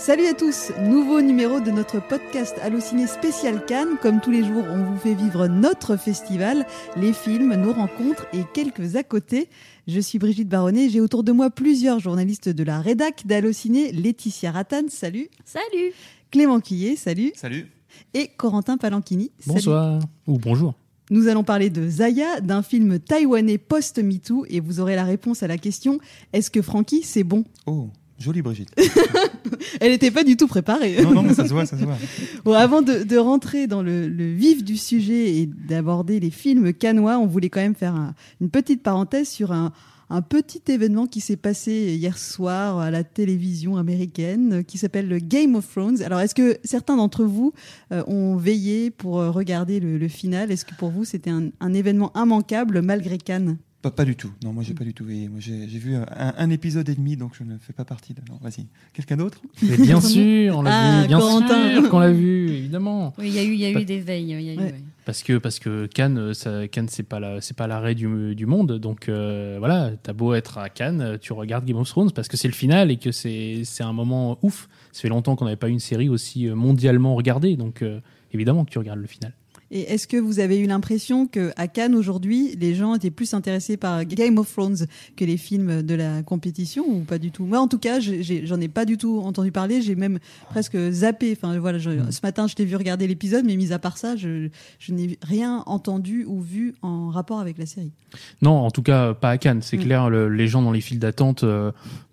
Salut à tous, nouveau numéro de notre podcast Allociné spécial Cannes. Comme tous les jours, on vous fait vivre notre festival, les films, nos rencontres et quelques à côté. Je suis Brigitte Baronnet, j'ai autour de moi plusieurs journalistes de la rédac d'Allociné, Laetitia Rattan, salut. Salut. Clément Quillet, salut. Salut. Et Corentin Palanchini. Bonsoir ou bonjour. Nous allons parler de Zaya, d'un film taïwanais post-MeToo, et vous aurez la réponse à la question est-ce que Frankie, c'est bon? Oh, jolie Brigitte. Elle n'était pas du tout préparée. non, non, mais ça se voit, ça se voit. Bon, avant de, de rentrer dans le, le vif du sujet et d'aborder les films canois, on voulait quand même faire un- une petite parenthèse sur un, un petit événement qui s'est passé hier soir à la télévision américaine qui s'appelle le Game of Thrones. Alors, est-ce que certains d'entre vous euh, ont veillé pour regarder le, le final? Est-ce que pour vous, c'était un, un événement immanquable malgré Cannes? Pas, pas du tout. Non, moi j'ai pas du tout. veillé. Moi j'ai j'ai vu un, un épisode et demi, donc je ne fais pas partie de. Non, vas-y. Quelqu'un d'autre? Bien sûr, on l'a Ah, vu, bien Corentin. sûr qu'on l'a vu, évidemment. Oui, il y a eu, il y a Pas- eu des veilles. il y a eu, Ouais. ouais. Parce que parce que Cannes, euh, ça, Cannes c'est pas la, c'est pas l'arrêt du, du monde. Donc euh, voilà, t'as beau être à Cannes, tu regardes Game of Thrones parce que c'est le final et que c'est c'est un moment ouf. Ça fait longtemps qu'on n'avait pas eu une série aussi euh, mondialement regardée, donc euh, évidemment que tu regardes le final. Et est-ce que vous avez eu l'impression que à Cannes aujourd'hui, les gens étaient plus intéressés par Game of Thrones que les films de la compétition ou pas du tout? Moi, en tout cas, j'en ai, pas du tout entendu parler. J'ai même presque zappé. Enfin, voilà, je- Mm. ce matin, je t'ai vu regarder l'épisode, mais mis à part ça, je, je n'ai rien entendu ou vu en rapport avec la série. Non, en tout cas pas à Cannes. C'est Mm. clair, le- les gens dans les files d'attente euh,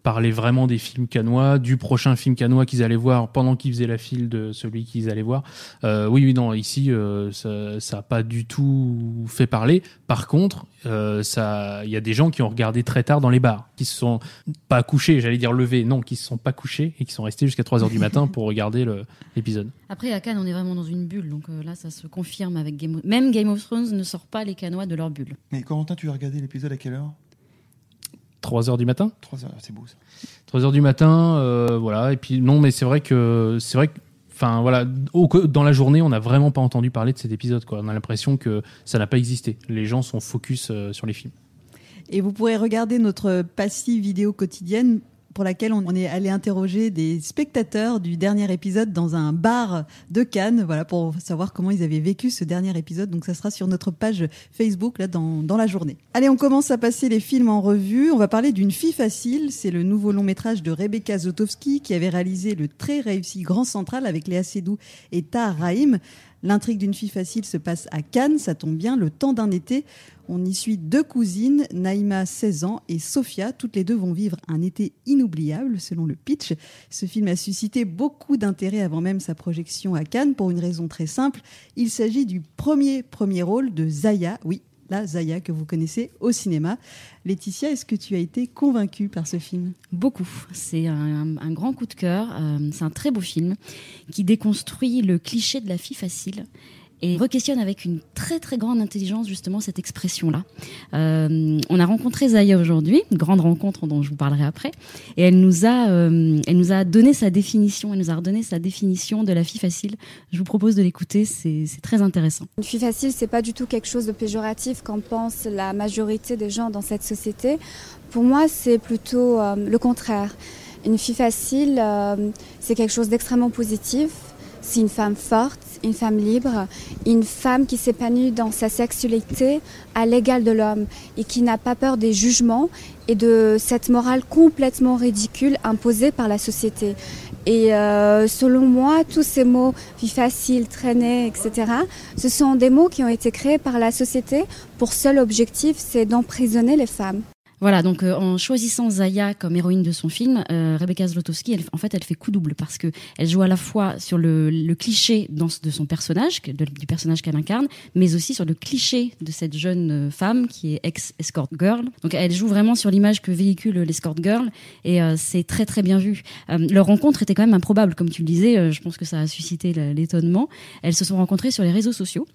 parlaient vraiment des films canois, du prochain film canois qu'ils allaient voir pendant qu'ils faisaient la file de celui qu'ils allaient voir. Euh, oui, oui, non, ici euh, ça, ça a pas du tout fait parler. Par contre, euh, ça, il y a des gens qui ont regardé très tard dans les bars, qui se sont pas couchés, j'allais dire levés, non, qui se sont pas couchés et qui sont restés jusqu'à 3 heures du matin pour regarder l'épisode. Après, à Cannes, on est vraiment dans une bulle. Donc euh, là, ça se confirme avec Game of... Même Game of Thrones ne sort pas les Canois de leur bulle. Mais Corentin, tu as regardé l'épisode à quelle heure? 3 heures du matin 3 heures, c'est beau ça. 3 heures du matin, euh, voilà. Et puis non, mais c'est vrai que c'est vrai que, enfin voilà, au- dans la journée, on n'a vraiment pas entendu parler de cet épisode. Quoi. On a l'impression que ça n'a pas existé. Les gens sont focus euh, sur les films. Et vous pourrez regarder notre passive vidéo quotidienne pour laquelle on est allé interroger des spectateurs du dernier épisode dans un bar de Cannes, voilà, pour savoir comment ils avaient vécu ce dernier épisode. Donc ça sera sur notre page Facebook là dans, dans la journée. Allez, on commence à passer les films en revue. On va parler d'une fille facile. C'est le nouveau long métrage de Rebecca Zotowski qui avait réalisé le très réussi Grand Central avec Léa Seydoux et Tahar Rahim. L'intrigue d'une fille facile se passe à Cannes, ça tombe bien, le temps d'un été. On y suit deux cousines, Naïma, 16 ans, et Sophia. Toutes les deux vont vivre un été inoubliable, selon le pitch. Ce film a suscité beaucoup d'intérêt avant même sa projection à Cannes, pour une raison très simple. Il s'agit du premier premier rôle de Zaya, oui, la Zaya que vous connaissez au cinéma. Laetitia, est-ce que tu as été convaincue par ce film? Beaucoup. C'est un, grand coup de cœur. Euh, c'est un très beau film qui déconstruit le cliché de la fille facile et re-questionne avec une très très grande intelligence justement cette expression-là. Euh, on a rencontré Zaya aujourd'hui, une grande rencontre dont je vous parlerai après, et elle nous a, euh, elle nous a donné sa définition, elle nous a redonné sa définition de la fille facile. Je vous propose de l'écouter, c'est très intéressant. Une fille facile, c'est pas du tout quelque chose de péjoratif qu'en pense la majorité des gens dans cette société. Pour moi, c'est plutôt euh, le contraire. Une fille facile, c'est quelque chose d'extrêmement positif. C'est une femme forte, une femme libre, une femme qui s'épanouit dans sa sexualité à l'égal de l'homme et qui n'a pas peur des jugements et de cette morale complètement ridicule imposée par la société. Et euh, selon moi, tous ces mots, vie facile, traîner, etc., ce sont des mots qui ont été créés par la société pour seul objectif, c'est d'emprisonner les femmes. Voilà, donc euh, en choisissant Zaya comme héroïne de son film, euh, Rebecca Zlotowski, elle, en fait, elle fait coup double parce que elle joue à la fois sur le, le cliché dans, de son personnage, du personnage qu'elle incarne, mais aussi sur le cliché de cette jeune euh, femme qui est ex-escort girl. Donc elle joue vraiment sur l'image que véhicule l'escort girl et euh, c'est très très bien vu. Euh, leur rencontre était quand même improbable, comme tu le disais. euh, je pense que ça a suscité l'étonnement. Elles se sont rencontrées sur les réseaux sociaux.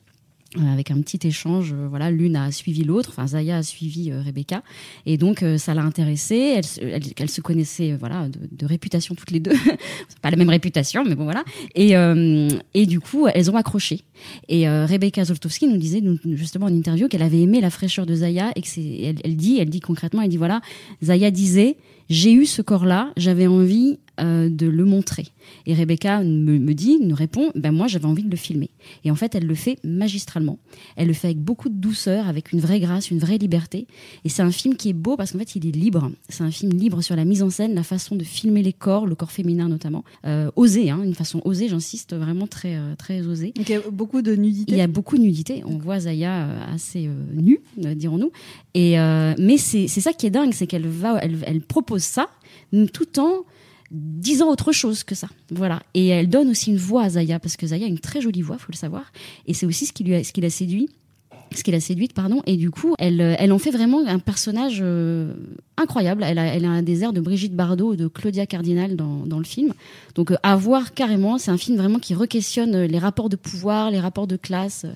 Euh, avec un petit échange, euh, voilà, l'une a suivi l'autre, enfin Zaya a suivi euh, Rebecca, et donc euh, ça l'a intéressée. Elles, elles se connaissaient, euh, voilà, de, de réputation toutes les deux, pas la même réputation, mais bon voilà. Et euh, et du coup, elles ont accroché. Et Rebecca Zoltowski nous disait justement en interview qu'elle avait aimé la fraîcheur de Zaya et que c'est, elle, elle dit, elle dit concrètement, elle dit voilà, Zaya disait j'ai eu ce corps-là, j'avais envie euh, de le montrer. Et Rebecca me, me dit, nous répond, ben moi j'avais envie de le filmer. Et en fait, elle le fait magistralement. Elle le fait avec beaucoup de douceur, avec une vraie grâce, une vraie liberté. Et c'est un film qui est beau parce qu'en fait, il est libre. C'est un film libre sur la mise en scène, la façon de filmer les corps, le corps féminin notamment. Euh, osé, hein, une façon osée, j'insiste, vraiment très, euh, très osée. Donc il y a beaucoup de nudité. Il y a beaucoup de nudité. On voit Zaya assez euh, nue, dirons-nous. Et mais c'est c'est ça qui est dingue, c'est qu'elle va, elle, elle propose ça tout en disant autre chose que ça. Voilà. Et elle donne aussi une voix à Zaya parce que Zaya a une très jolie voix, faut le savoir. Et c'est aussi ce qui lui ce qui l'a séduit. Ce qui l'a séduite, pardon, et du coup, elle, euh, elle en fait vraiment un personnage euh, incroyable. Elle a, elle a un des airs de Brigitte Bardot, de Claudia Cardinal dans, dans le film. Donc, euh, à voir carrément, c'est un film vraiment qui re-questionne les rapports de pouvoir, les rapports de classe.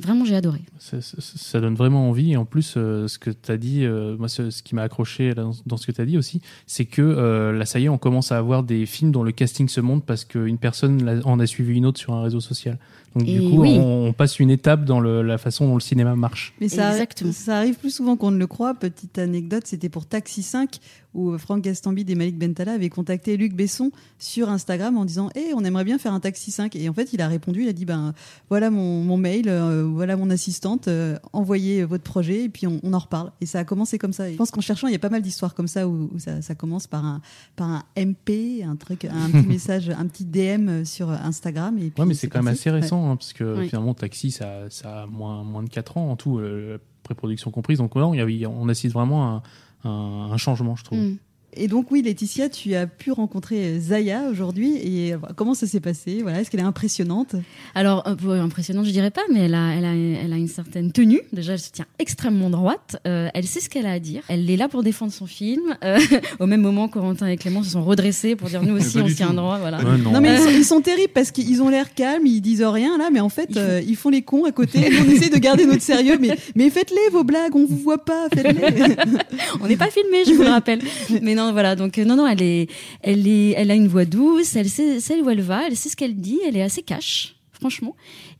Vraiment, j'ai adoré. Ça, ça- ça donne vraiment envie. Et en plus, euh, ce que tu as dit, euh, moi, ce, ce qui m'a accroché dans, dans ce que tu as dit aussi, c'est que euh, là, ça y est, on commence à avoir des films dont le casting se monte parce qu'une personne en a suivi une autre sur un réseau social. Donc, Et du coup, oui. on, on passe une étape dans le- la façon dont le cinéma marche. Mais ça, Exactement. ça arrive plus souvent qu'on ne le croit. Petite anecdote, c'était pour Taxi 5 où Franck Gastambide et Malik Bentala avaient contacté Luc Besson sur Instagram en disant "Eh, on aimerait bien faire un Taxi 5." Et en fait, il a répondu, il a dit "Ben voilà mon, mon mail, euh, voilà mon assistante, euh, envoyez votre projet et puis on, on en reparle." Et ça a commencé comme ça. Et je pense qu'en cherchant, il y a pas mal d'histoires comme ça où, où ça, ça commence par un par un MP, un truc, un petit message, un petit DM sur Instagram. Et puis Ouais, mais c'est quand même assez récent, hein, parce que finalement, Taxi, ça, ça a moins, moins de 4 ans en tout, euh, pré-production comprise. Donc là, on, assiste vraiment à un changement, je trouve. Mm. Et donc oui, Laetitia, tu as pu rencontrer Zaya aujourd'hui. Et euh, comment ça s'est passé? Voilà, est-ce qu'elle est impressionnante? Alors, peu impressionnante, je dirais pas, mais elle a, elle a, elle a une certaine tenue. Déjà, elle se tient extrêmement droite. Euh, elle sait ce qu'elle a à dire. Elle est là pour défendre son film. Euh, au même moment, Corentin et Clément se sont redressés pour dire nous aussi, on se tient droit. Voilà. Ouais, non. Non mais ils sont, ils sont terribles parce qu'ils ont l'air calmes, ils disent rien là, mais en fait Ils font- euh, ils font les cons à côté. On essaie de garder notre sérieux, mais mais faites-les vos blagues, on vous voit pas, faites-les. On n'est pas filmé, je vous le rappelle. Mais non, voilà. Donc euh, non, non, elle est, elle est, elle a une voix douce. Elle sait, où elle va. Elle sait ce qu'elle dit. Elle est assez cash, franchement.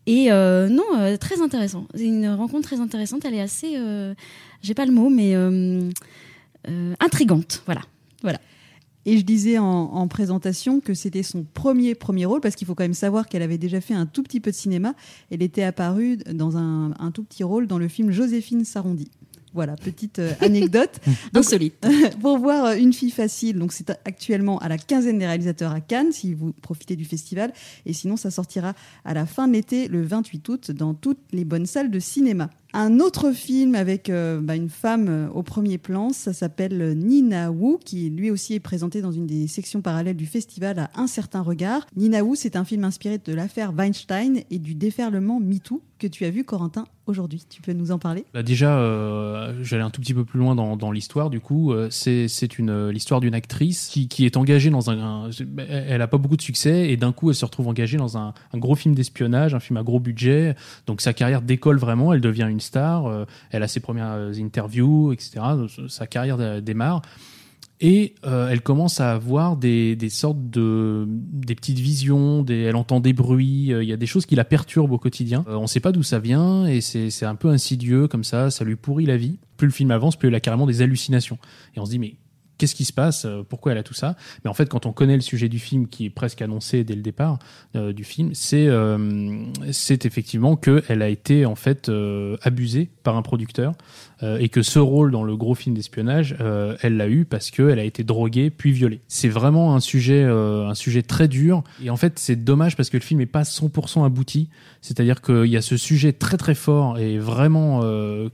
Et euh, non, euh, très intéressant. C'est une rencontre très intéressante. Elle est assez, euh, j'ai pas le mot, mais euh, intrigante. Voilà. Et je disais en, en présentation que c'était son premier premier rôle parce qu'il faut quand même savoir qu'elle avait déjà fait un tout petit peu de cinéma. Elle était apparue dans un, un tout petit rôle dans le film Joséphine Sarondi. Voilà, petite euh, anecdote. Donc, Insolite. pour voir euh, Une fille facile, donc c'est actuellement à la quinzaine des réalisateurs à Cannes, si vous profitez du festival. Et sinon, ça sortira à la fin de l'été, le 28 août, dans toutes les bonnes salles de cinéma. Un autre film avec euh, bah, une femme euh, au premier plan, ça s'appelle Nina Wu, qui lui aussi est présenté dans une des sections parallèles du festival à Un certain regard. Nina Wu, c'est un film inspiré de l'affaire Weinstein et du déferlement MeToo que tu as vu, Corentin, aujourd'hui. Tu peux nous en parler? Bah déjà, euh, j'allais un tout petit peu plus loin dans, l'histoire. Du coup, euh, c'est euh, l'histoire d'une actrice qui, est engagée dans un, Elle a pas beaucoup de succès et d'un coup, elle se retrouve engagée dans un, un gros film d'espionnage, un film à gros budget. Donc sa carrière décolle vraiment. Elle devient une star. euh, elle a ses premières euh, interviews, etc. Sa carrière euh, démarre. Et euh, elle commence à avoir des, des sortes de des petites visions, elle entend des bruits, euh, il y a des choses qui la perturbent au quotidien. Euh, on ne sait pas d'où ça vient et c'est un peu insidieux comme ça, ça lui pourrit la vie. Plus le film avance, plus elle a carrément des hallucinations. Et on se dit mais qu'est-ce qui se passe Euh, Pourquoi elle a tout ça. Mais en fait, quand on connaît le sujet du film, qui est presque annoncé dès le départ euh, du film, c'est euh, effectivement que elle a été en fait abusée par un producteur euh, et que ce rôle dans le gros film d'espionnage, euh, elle l'a eu parce qu'elle a été droguée puis violée. C'est vraiment un sujet, euh, un sujet très dur. Et en fait, c'est dommage parce que le film n'est pas 100% abouti. C'est-à-dire qu'il y a ce sujet très très fort et vraiment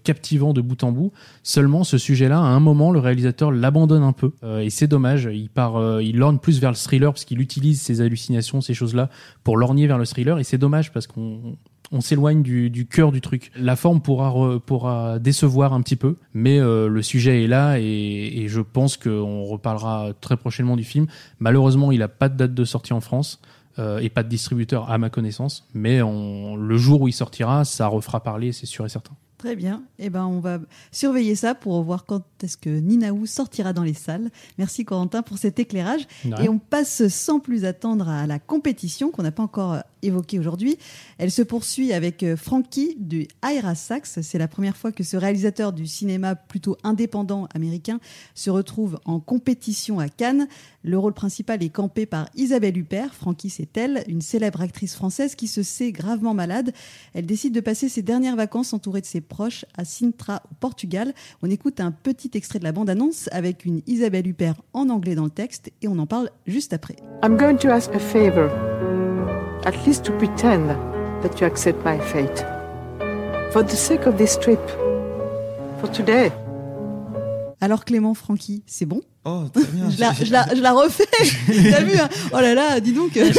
captivant de bout en bout. Seulement, ce sujet-là, à un moment, le réalisateur l'abandonne un peu. Et c'est dommage. Il part, il lorgne plus vers le thriller parce qu'il utilise ses hallucinations, ces choses-là, pour lorgner vers le thriller. Et c'est dommage parce qu'on on s'éloigne du, du cœur du truc. La forme pourra, pourra décevoir un petit peu, mais euh, le sujet est là et, et je pense qu'on reparlera très prochainement du film. Malheureusement, il n'a pas de date de sortie en France euh, et pas de distributeur à ma connaissance, mais le jour où il sortira, ça refera parler, c'est sûr et certain. Très bien. Eh ben, on va surveiller ça pour voir quand est-ce que Ninaou sortira dans les salles. Merci Corentin pour cet éclairage. Et on passe sans plus attendre à la compétition qu'on n'a pas encore évoquée aujourd'hui. Elle se poursuit avec euh, Frankie du Ira Sax. C'est la première fois que ce réalisateur du cinéma plutôt indépendant américain se retrouve en compétition à Cannes. Le rôle principal est campé par Isabelle Huppert. Frankie, c'est elle, une célèbre actrice française qui se sait gravement malade. Elle décide de passer ses dernières vacances entourée de ses proches à Sintra, au Portugal. On écoute un petit extrait de la bande-annonce avec une Isabelle Huppert en anglais dans le texte et on en parle juste après. I'm going to ask a favor, at least to pretend that you accept my fate. For the sake of this trip, for today. Alors Clément, Francky, c'est bon? Oh, très bien. je, la, je, la, je la refais. T'as vu hein Oh là là, dis donc. Quelle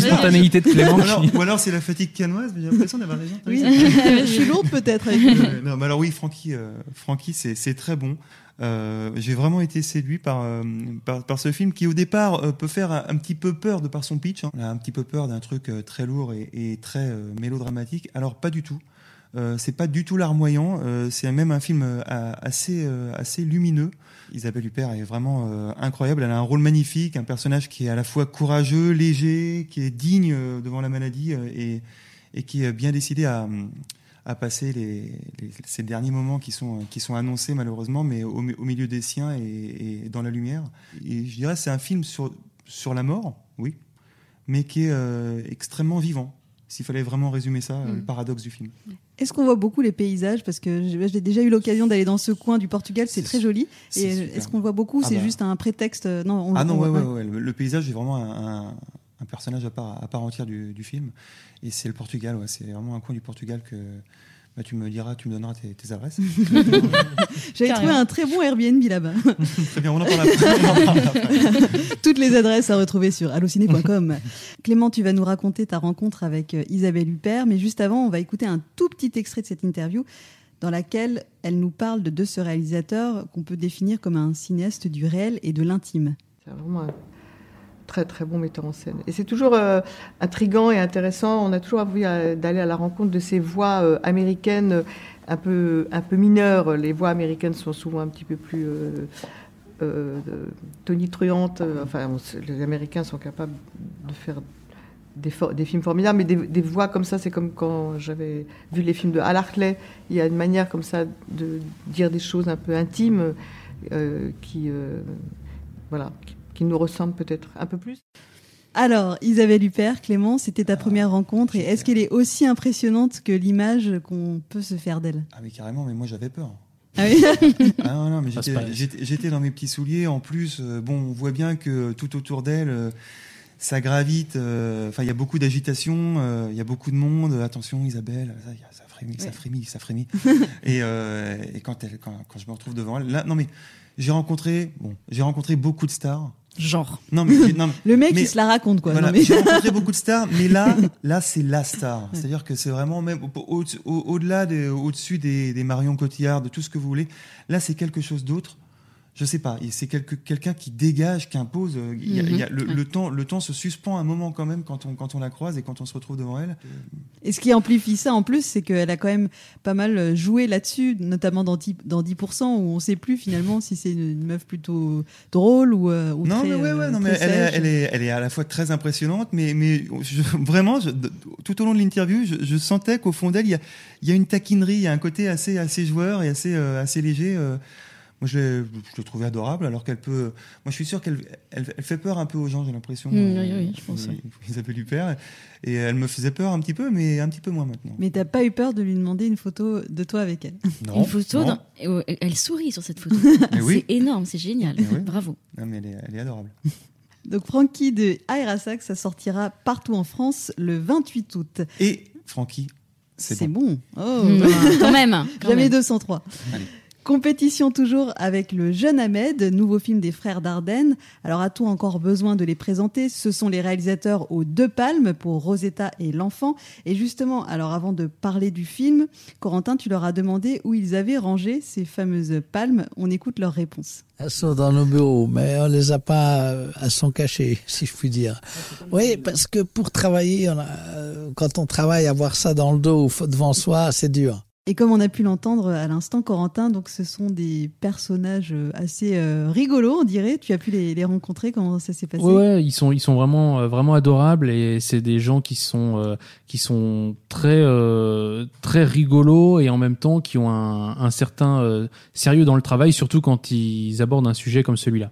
spontanéité de Clément. Ou alors, ou alors c'est la fatigue canoise, mais j'ai l'impression d'avoir raison. Oui, je suis lourde peut-être. Euh, non, mais alors oui, Francky, euh, Francky c'est très bon. Euh, j'ai vraiment été séduit par, euh, par, par ce film qui au départ euh, peut faire un, un, petit peu peur de par son pitch. Hein. On a un petit peu peur d'un truc euh, très lourd et, et très mélodramatique. Alors pas du tout. Euh, c'est pas du tout larmoyant, euh, c'est même un film assez, assez lumineux. Isabelle Huppert est vraiment euh, incroyable, elle a un rôle magnifique, un personnage qui est à la fois courageux, léger, qui est digne devant la maladie et, et qui est bien décidé à, à passer les, les, ces derniers moments qui sont, qui sont annoncés malheureusement, mais au, au milieu des siens et, et, dans la lumière. Et je dirais c'est un film sur, sur la mort, oui, mais qui est euh, extrêmement vivant s'il fallait vraiment résumer ça, mmh. le paradoxe du film. Est-ce qu'on voit beaucoup les paysages Parce que j'ai déjà eu l'occasion d'aller dans ce coin du Portugal, c'est très joli. Et est-ce qu'on voit beaucoup ah C'est bah. juste un prétexte Non, on, Ah non, on, ouais, ouais, ouais, Le, le, paysage est vraiment un, un, un personnage à part, à part, entière du, du film. Et c'est le Portugal, c'est vraiment un coin du Portugal que, bah, tu me diras, tu me donneras tes, tes adresses. J'avais trouvé un très bon Airbnb là-bas. très bien, on en parle après. Toutes les adresses à retrouver sur allociné.com. Clément, tu vas nous raconter ta rencontre avec euh, Isabelle Huppert, mais juste avant, on va écouter un tout petit extrait de cette interview dans laquelle elle nous parle de, de ce réalisateur qu'on peut définir comme un cinéaste du réel et de l'intime. C'est vraiment très très bon metteur en scène. Et c'est toujours euh, intrigant et intéressant. On a toujours envie euh, d'aller à la rencontre de ces voix euh, américaines euh, un peu, un peu mineures. Les voix américaines sont souvent un petit peu plus tonitruantes. Enfin, les Américains sont capables de faire des, films formidables, mais des, voix comme ça, c'est comme quand j'avais vu les films de Hal Hartley. Il y a une manière comme ça de dire des choses un peu intimes qui, voilà, qui nous ressemble peut-être un peu plus. Alors, Isabelle Huppert, Clément, c'était ta première rencontre et est-ce qu'elle est aussi impressionnante que l'image qu'on peut se faire d'elle? Ah mais carrément, mais moi j'avais peur. Ah oui ah non, non, mais j'étais dans mes petits souliers. En plus, euh, bon, on voit bien que tout autour d'elle, euh, ça gravite. Euh, enfin, il y a beaucoup d'agitation, euh, il y a beaucoup de monde. Attention, Isabelle, ça, ça frémit, ça frémit, ça frémit. et, euh, et quand, elle, quand, quand je me retrouve devant elle, là, non mais j'ai rencontré, bon, j'ai rencontré beaucoup de stars. Genre. Non, mais, non, le mec, mais, il se la raconte, quoi. Voilà, mais... J'ai rencontré beaucoup de stars, mais là, là, c'est la star. C'est-à-dire que c'est vraiment même au-delà, au, au, au-dessus des, des Marion Cotillard, de tout ce que vous voulez. Là, c'est quelque chose d'autre je sais pas, c'est quelqu'un qui dégage, qui impose. Il y a, il y a le, le, temps, le temps se suspend un moment quand même quand on, quand on la croise et quand on se retrouve devant elle. Et ce qui amplifie ça en plus, c'est qu'elle a quand même pas mal joué là-dessus, notamment dans 10%, dans 10% où on sait plus finalement si c'est une meuf plutôt drôle ou, euh, ou non, très, mais ouais, ouais, non, mais elle est, elle, est, elle est à la fois très impressionnante, mais, mais je, vraiment, je, tout au long de l'interview, je, je, sentais qu'au fond d'elle, il y a, il y a une taquinerie, il y a un côté assez, assez joueur et assez, euh, assez léger. Euh, moi, je l'ai, je l'ai trouvée adorable, alors qu'elle peut. Moi, je suis sûr qu'elle elle, elle fait peur un peu aux gens, j'ai l'impression. Mmh, oui, oui, je pense. Oui. Isabelle Huppert. Et elle me faisait peur un petit peu, mais un petit peu moins maintenant. Mais t'as pas eu peur de lui demander une photo de toi avec elle? Non. Une photo non. Dans... Elle sourit sur cette photo. oui. C'est énorme, c'est génial. oui. Bravo. Non, mais elle est, elle est adorable. Donc, Francky de Airasac, ça sortira partout en France le 28 août. Et Francky, c'est, c'est bon. bon. Oh, mmh, quand même. Quand Jamais même. 203. Allez. Compétition toujours avec le jeune Ahmed, nouveau film des frères Dardenne. Alors a-t-on encore besoin de les présenter? Ce sont les réalisateurs aux deux palmes pour Rosetta et l'enfant. Et justement, alors avant de parler du film, Corentin, tu leur as demandé où ils avaient rangé ces fameuses palmes. On écoute leur réponse. Elles sont dans nos bureaux, mais on les a pas, elles sont cachées, si je puis dire. Oui, parce que pour travailler, a, quand on travaille, avoir ça dans le dos devant soi, c'est dur. Et comme on a pu l'entendre à l'instant, Corentin, donc ce sont des personnages euh, assez euh, rigolos, on dirait. Tu as pu les, les rencontrer, comment ça s'est passé? Ouais, ouais, ils sont, ils sont vraiment, euh, vraiment adorables et c'est des gens qui sont, euh, qui sont très, très rigolos et en même temps qui ont un, un certain sérieux dans le travail, surtout quand ils abordent un sujet comme celui-là.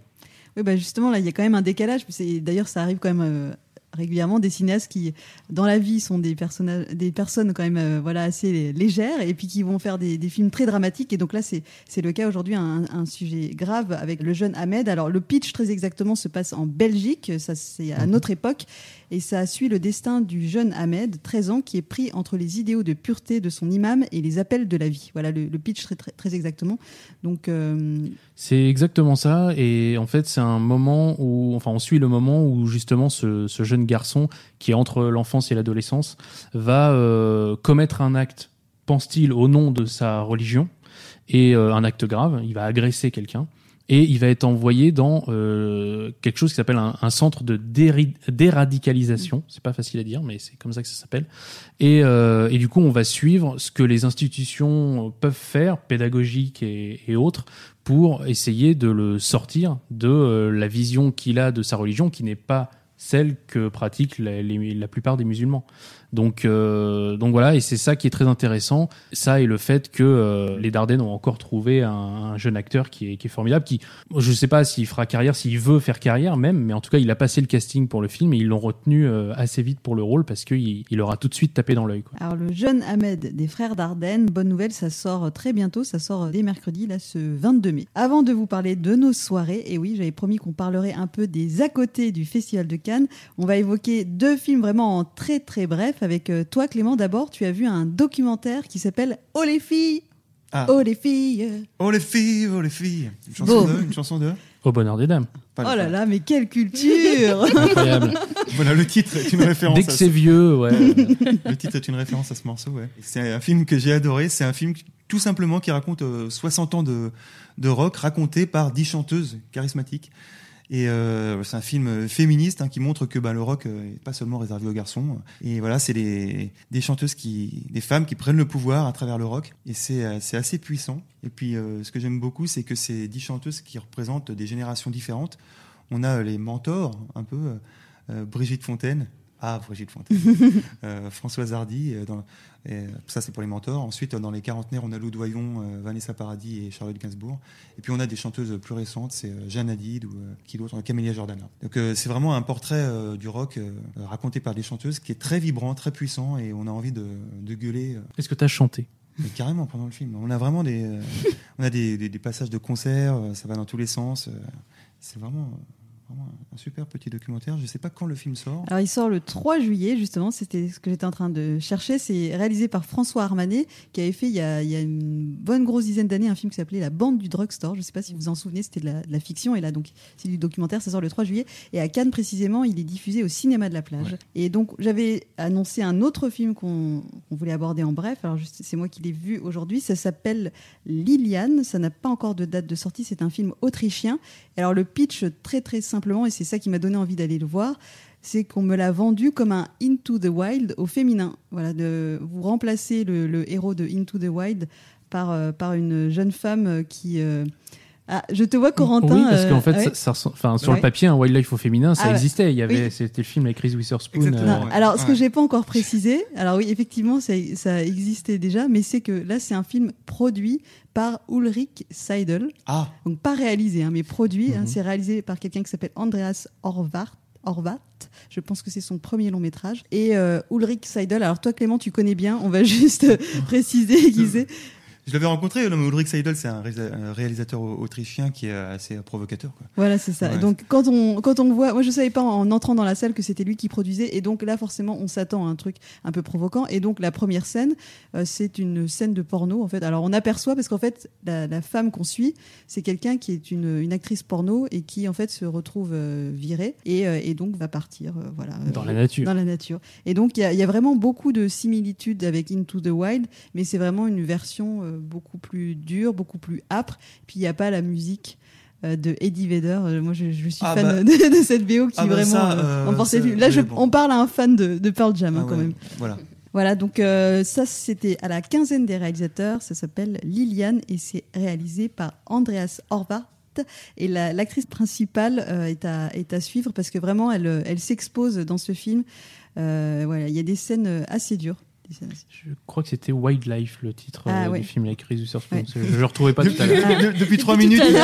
Oui, bah justement, là, il y a quand même un décalage. D'ailleurs, ça arrive quand même régulièrement des cinéastes qui, dans la vie, sont des, personnages, des personnes quand même euh, voilà, assez légères et puis qui vont faire des, des films très dramatiques. Et donc là, c'est c'est le cas aujourd'hui, un, un sujet grave avec le jeune Ahmed. Alors, le pitch, très exactement, se passe en Belgique. Ça, c'est à notre époque. Et ça suit le destin du jeune Ahmed, 13 ans, qui est pris entre les idéaux de pureté de son imam et les appels de la vie. Voilà le, pitch très, exactement. Donc, euh, C'est exactement ça. Et en fait, c'est un moment où, enfin, on suit le moment où justement ce, ce jeune garçon qui est entre l'enfance et l'adolescence va euh, commettre un acte, pense-t-il, au nom de sa religion et euh, un acte grave. Il va agresser quelqu'un. Et il va être envoyé dans euh, quelque chose qui s'appelle un, un centre de déradicalisation. C'est pas facile à dire, mais c'est comme ça que ça s'appelle. Et, euh, et du coup, on va suivre ce que les institutions peuvent faire, pédagogiques et, et autres, pour essayer de le sortir de euh, la vision qu'il a de sa religion, qui n'est pas celle que pratiquent la, les- la plupart des musulmans. Donc, euh, donc voilà, et c'est ça qui est très intéressant. Ça et le fait que euh, les Dardennes ont encore trouvé un, un jeune acteur qui est, formidable, qui, je ne sais pas s'il fera carrière, s'il veut faire carrière même, mais en tout cas, il a passé le casting pour le film et ils l'ont retenu euh, assez vite pour le rôle parce qu'il il aura tout de suite tapé dans l'œil. Alors le jeune Ahmed des frères Dardenne, bonne nouvelle, ça sort très bientôt, ça sort dès mercredi, là ce 22 mai. Avant de vous parler de nos soirées, et oui j'avais promis qu'on parlerait un peu des à côté du Festival de Cannes, on va évoquer deux films vraiment en très très bref avec euh, toi Clément. D'abord tu as vu un documentaire qui s'appelle Oh les filles Ah. Oh les filles Oh les filles, oh les filles. Une chanson Bon. de, une chanson de. Au bonheur des dames. Pas Oh là là, mais quelle culture Incroyable. Voilà, le titre est une référence. Dès que à c'est vieux, ouais. Le titre est une référence à ce morceau, ouais. C'est un film que j'ai adoré. C'est un film tout simplement qui raconte euh, 60 ans de, de rock raconté par 10 chanteuses charismatiques. Et euh, c'est un film féministe hein, qui montre que bah, le rock euh, est pas seulement réservé aux garçons. Et voilà, c'est des, des chanteuses des femmes qui prennent le pouvoir à travers le rock. Et c'est euh, assez puissant. Et puis, euh, ce que j'aime beaucoup, c'est que c'est 10 chanteuses qui représentent des générations différentes. On a euh, les mentors, un peu euh, euh, Brigitte Fontaine. Ah, Brigitte Fontaine. Euh, Françoise Hardy. euh, dans, et, ça, c'est pour les mentors. Ensuite, euh, dans les quarantenaires, on a Lou Doyon, euh, Vanessa Paradis et Charlotte Gainsbourg. Et puis, on a des chanteuses plus récentes, c'est euh, Jeanne Hadid ou euh, qui d'autre, euh, Camélia Jordana. Donc, euh, c'est vraiment un portrait euh, du rock euh, raconté par des chanteuses qui est très vibrant, très puissant et on a envie de, de gueuler. euh, Est-ce que tu as chanté? Mais carrément pendant le film. On a vraiment des, euh, on a des, des- des passages de concert, euh, ça va dans tous les sens. euh, c'est vraiment, euh, vraiment un super petit documentaire. Je sais pas quand le film sort. Alors, il sort le 3 juillet, justement. C'était ce que j'étais en train de chercher. C'est réalisé par François Armanet, qui avait fait il y a, il y a une bonne grosse dizaine d'années un film qui s'appelait La bande du drugstore. Je ne sais pas si vous vous en souvenez, c'était de la, de la fiction. Et là, donc, c'est du documentaire. Ça sort le 3 juillet. Et à Cannes, précisément, il est diffusé au cinéma de la plage. Ouais. Et donc, j'avais annoncé un autre film qu'on voulait aborder en bref. Alors, c'est moi qui l'ai vu aujourd'hui. Ça s'appelle Liliane. Ça n'a pas encore de date de sortie. C'est un film autrichien. Alors, le pitch, très, très et c'est ça qui m'a donné envie d'aller le voir c'est qu'on me l'a vendu comme un Into the Wild au féminin. Voilà, de vous remplacer le, héros de Into the Wild par euh, par une jeune femme qui. euh, Ah, je te vois, Corentin. Oui, parce qu'en euh, fait, ouais. ça, ça ressemble- enfin, sur Ouais. le papier, un wildlife au féminin, ça Ah existait. Il y avait, Oui. c'était le film avec Reese Witherspoon. Ouais. Alors, ce que j'ai pas encore précisé, alors oui, effectivement, ça, ça existait déjà, mais c'est que là, c'est un film produit par Ulrich Seidel, Ah, donc pas réalisé, hein, mais produit. hein. Mhm. c'est réalisé par quelqu'un qui s'appelle Andreas Horvath. Horvath. Je pense que c'est son premier long métrage. Et euh, Ulrich Seidel, alors toi Clément, tu connais bien, on va juste euh, préciser qui c'est. Je l'avais rencontré. non, mais Ulrich Seidel, c'est un réalisa- un réalisateur au- autrichien qui est assez provocateur. Quoi. Voilà, c'est ça. Ouais. Donc quand on quand on voit, moi je savais pas en entrant dans la salle que c'était lui qui produisait, et donc là forcément on s'attend à un truc un peu provoquant. Et donc la première scène, euh, c'est une scène de porno en fait. Alors on aperçoit parce qu'en fait la, la femme qu'on suit, c'est quelqu'un qui est une, une actrice porno et qui en fait se retrouve euh, virée et, euh, et donc va partir, euh, voilà. euh, Dans la nature. Dans la nature. Et donc, il y, a- il y a vraiment beaucoup de similitudes avec Into the Wild, mais c'est vraiment une version euh, beaucoup plus dure, beaucoup plus âpre. Puis, il n'y a pas la musique euh, de Eddie Vedder. Euh, moi, je, je suis Ah fan bah. de, de cette BO qui Ah bah vraiment ça, euh, le. Là, je- oui, bon. on parle à un fan de, de Pearl Jam, hein, Ah quand ouais, même. Voilà. Voilà, donc euh, ça c'était à la quinzaine des réalisateurs, ça s'appelle Liliane et c'est réalisé par Andreas Horvath. Et la- l'actrice principale euh, est, à, est à suivre parce que vraiment elle, elle s'expose dans ce film. Euh, voilà, il y a des scènes assez dures. Je crois que c'était Wildlife, le titre Ah, euh, ouais. du film avec Reese Witherspoon. Ouais. Je le retrouvais pas tout à l'heure. Depuis, depuis trois minutes, il,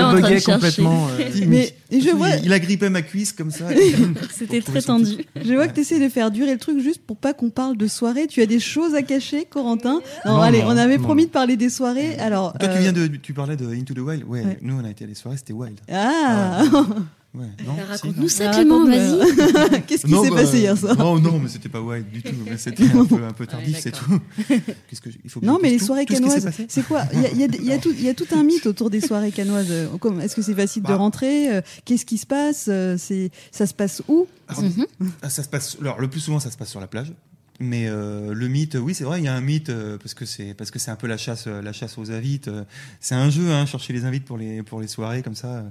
en Je buguais complètement. euh, il- Mais et je il- vois, il agrippait ma cuisse comme ça. C'était très tendu. je vois que tu essaies de faire durer le truc juste pour pas qu'on parle de soirée. Tu as des choses à cacher, Corentin Non, Non, allez, non, on avait non. promis de parler des soirées. Alors, Toi, euh, tu viens de, tu parlais de Into the Wild. Ouais, Ouais. nous on a été à des soirées, c'était Wild. Ah, Ouais, non, Bah, si, Raconte-nous ça, Ah, Clément, vas-y. Qu'est-ce qui s'est bah, passé hier soir Non, non, mais c'était pas wild du tout. C'était un peu, un peu tardif, c'est tout. Qu'est-ce que je- il faut que Non, mais les tout- soirées tout canoises, c'est quoi? Il y y y a tout, il y a tout un mythe autour des soirées canoises. Euh, Est-ce que c'est facile de Bah. rentrer? Euh, Qu'est-ce qui se passe? Euh, C'est, ça se passe où? Alors, Mhm. ah, ça se passe. Alors, le plus souvent, ça se passe sur la plage. Mais euh, le mythe, oui, c'est vrai, il y a un mythe euh, parce que c'est parce que c'est un peu la chasse, euh, la chasse aux invites. euh, c'est un jeu, hein, chercher les invites pour les pour les soirées comme ça.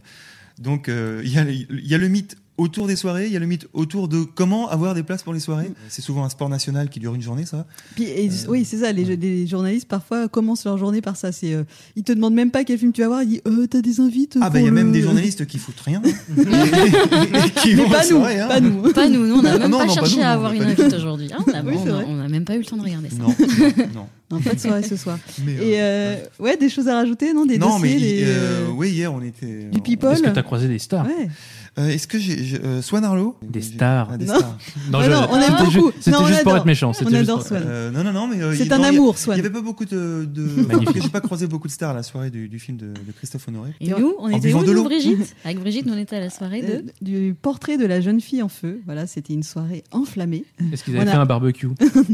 Donc, euh, il y a il y a le mythe autour des soirées, il y a le mythe autour de comment avoir des places pour les soirées. C'est souvent un sport national qui dure une journée, ça. Puis, et- Euh, Oui, c'est ça. Les, les journalistes parfois commencent leur journée par ça. C'est, euh, ils te demandent même pas quel film tu vas voir. Ils disent, euh, t'as des invites Ah bah il y a le- même des journalistes qui foutent rien, hein. Et qui Mais pas la nous, soirée, hein. pas nous. Pas nous, nous, on n'a Ah même non, pas non, pas cherché nous, à avoir une invite aujourd'hui. Ah, on a- Oui, c'est on a- vrai. on n'a même pas eu le temps de regarder ça. Non, non. Non, pas de soirée ce soir. Mais, Et euh, euh, ouais, des choses à rajouter, non Des non, mais dossiers, oui, hier on était. du people. Est-ce que tu as croisé des stars Ouais. Euh, Est-ce que j'ai euh, Swan Arlo Des stars. Ah, des Non. stars. Non, Ah je- non, on aime beaucoup. C'était juste pour être méchant. On c'était juste adore pour- Swan. Euh, non, non, non, mais euh, C'est il- un non, il y a- amour, Il Swan. n'y avait pas beaucoup de. de... Magnifique. J'ai pas croisé beaucoup de stars à la soirée du, du film de, de Christophe Honoré. Et nous, on était où, de nous. Brigitte Avec Brigitte, nous, on était à la soirée Euh, de. du portrait de la jeune fille en feu. Voilà, c'était une soirée enflammée. Est-ce qu'ils avaient On a- fait un barbecue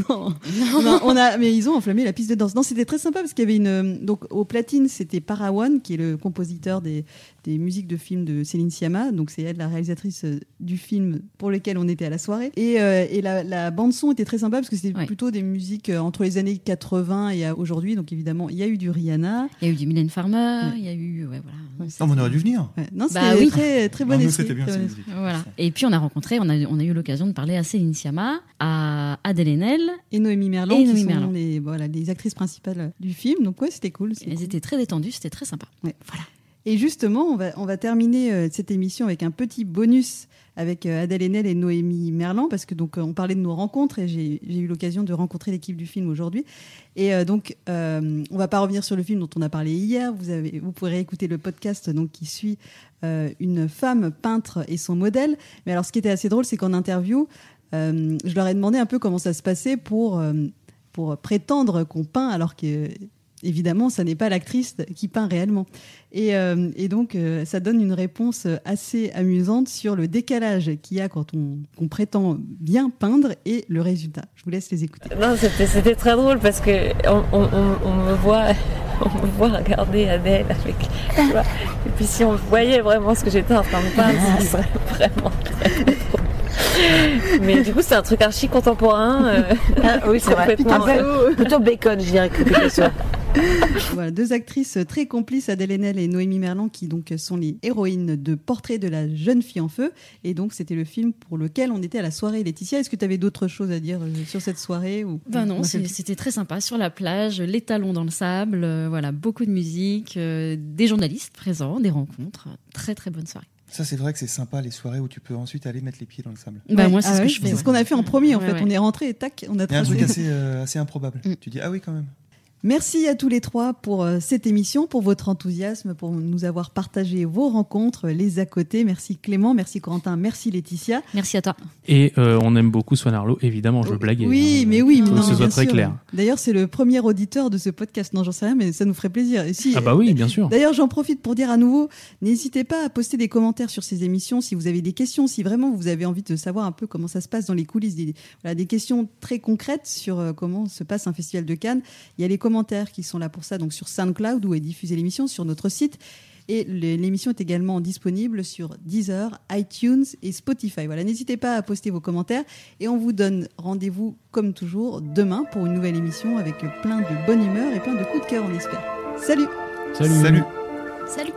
non. On a, on a- mais ils ont enflammé la piste de danse. Non, c'était très sympa parce qu'il y avait une. Donc, au platine, c'était Parawan, qui est le compositeur des, des musiques de films de Céline Sciamma. Donc, c'est elle, la réalisatrice euh, du film pour lequel on était à la soirée. Et, euh, et la, la bande-son était très sympa parce que c'était Ouais. plutôt des musiques euh, entre les années 80 et aujourd'hui. Donc, évidemment, il y a eu du Rihanna. Il y a eu du Mylène Farmer, Ouais. il y a eu. Ouais, voilà. Non, mais on aurait dû venir. Ouais. Non, c'était Bah oui. très, très bon Non, nous, esprit. c'était bien. très c'est bon musique. Voilà. Et puis on a rencontré, on a, on a eu l'occasion de parler à Céline Sciamma, à Adèle Haenel. Et Noémie Merlan, Et qui Noémie sont Merlan. Les, voilà, les actrices principales du film. Donc, ouais, c'était cool. Elles cool. étaient très détendues, c'était très sympa. Ouais. Et justement, on va, on terminer euh, cette émission avec un petit bonus avec euh, Adèle Haenel et Noémie Merlan, parce que donc euh, on parlait de nos rencontres et j'ai eu l'occasion de rencontrer l'équipe du film aujourd'hui. Et donc, euh, on va pas revenir sur le film dont on a parlé hier. Vous pourrez écouter le podcast donc qui suit une femme peintre et son modèle. Mais alors, ce qui était assez drôle, c'est qu'en interview, je leur ai demandé un peu comment ça se passait pour pour prétendre qu'on peint, alors que évidemment, ça n'est pas l'actrice qui peint réellement. Et, euh, et donc, euh, ça donne une réponse assez amusante sur le décalage qu'il y a quand on, prétend bien peindre et le résultat. Je vous laisse les écouter. Non, c'était, très drôle parce que on, on, on- on me voit, on me voit regarder Adèle avec, tu vois. Et puis si on voyait vraiment ce que j'étais en train de peindre, ce serait vraiment très, drôle. Mais du coup, c'est un truc archi contemporain. euh, Ah, oui, c'est vrai. euh, plutôt bacon, je dirais que Picasso. Voilà, deux actrices très complices, Adèle Haenel et Noémie Merlan, qui donc sont les héroïnes de Portrait de la jeune fille en feu. Et donc, c'était le film pour lequel on était à la soirée. Laetitia, est-ce que tu avais d'autres choses à dire euh, sur cette soirée ou... Ben On non, c'était très sympa sur la plage, les talons dans le sable, euh, voilà, beaucoup de musique, euh, des journalistes présents, des rencontres, très très bonne soirée. Ça, c'est vrai que c'est sympa les soirées où tu peux ensuite aller mettre les pieds dans le sable. Bah Ouais, moi c'est ah ce ouais. ce qu'on a fait en premier, en Ouais, fait. ouais. On est rentré et tac, on a Il y a un tracé. truc assez, euh, assez improbable. Mm. Tu dis, ah oui, quand même. Merci à tous les trois pour euh, cette émission, pour votre enthousiasme, pour nous avoir partagé vos rencontres, les à côté. Merci Clément, merci Corentin, merci Laetitia. Merci à toi. Et euh, on aime beaucoup Swan Arlo, évidemment, je blaguais. Oui, hein. mais oui, mais Faut non, que ce soit très sûr. clair. D'ailleurs, c'est le premier auditeur de ce podcast. Non, j'en sais rien, mais ça nous ferait plaisir. Si, Ah bah oui, bien sûr. D'ailleurs, j'en profite pour dire à nouveau, n'hésitez pas à poster des commentaires sur ces émissions si vous avez des questions, si vraiment vous avez envie de savoir un peu comment ça se passe dans les coulisses, des, voilà, des questions très concrètes sur euh, comment se passe un festival de Cannes. Il y a les commentaires qui sont là pour ça, donc sur SoundCloud où est diffusée l'émission, sur notre site. Et l'émission est également disponible sur Deezer, iTunes et Spotify. Voilà, n'hésitez pas à poster vos commentaires et on vous donne rendez-vous comme toujours demain pour une nouvelle émission avec plein de bonne humeur et plein de coups de cœur, on espère. Salut Salut. Salut. Salut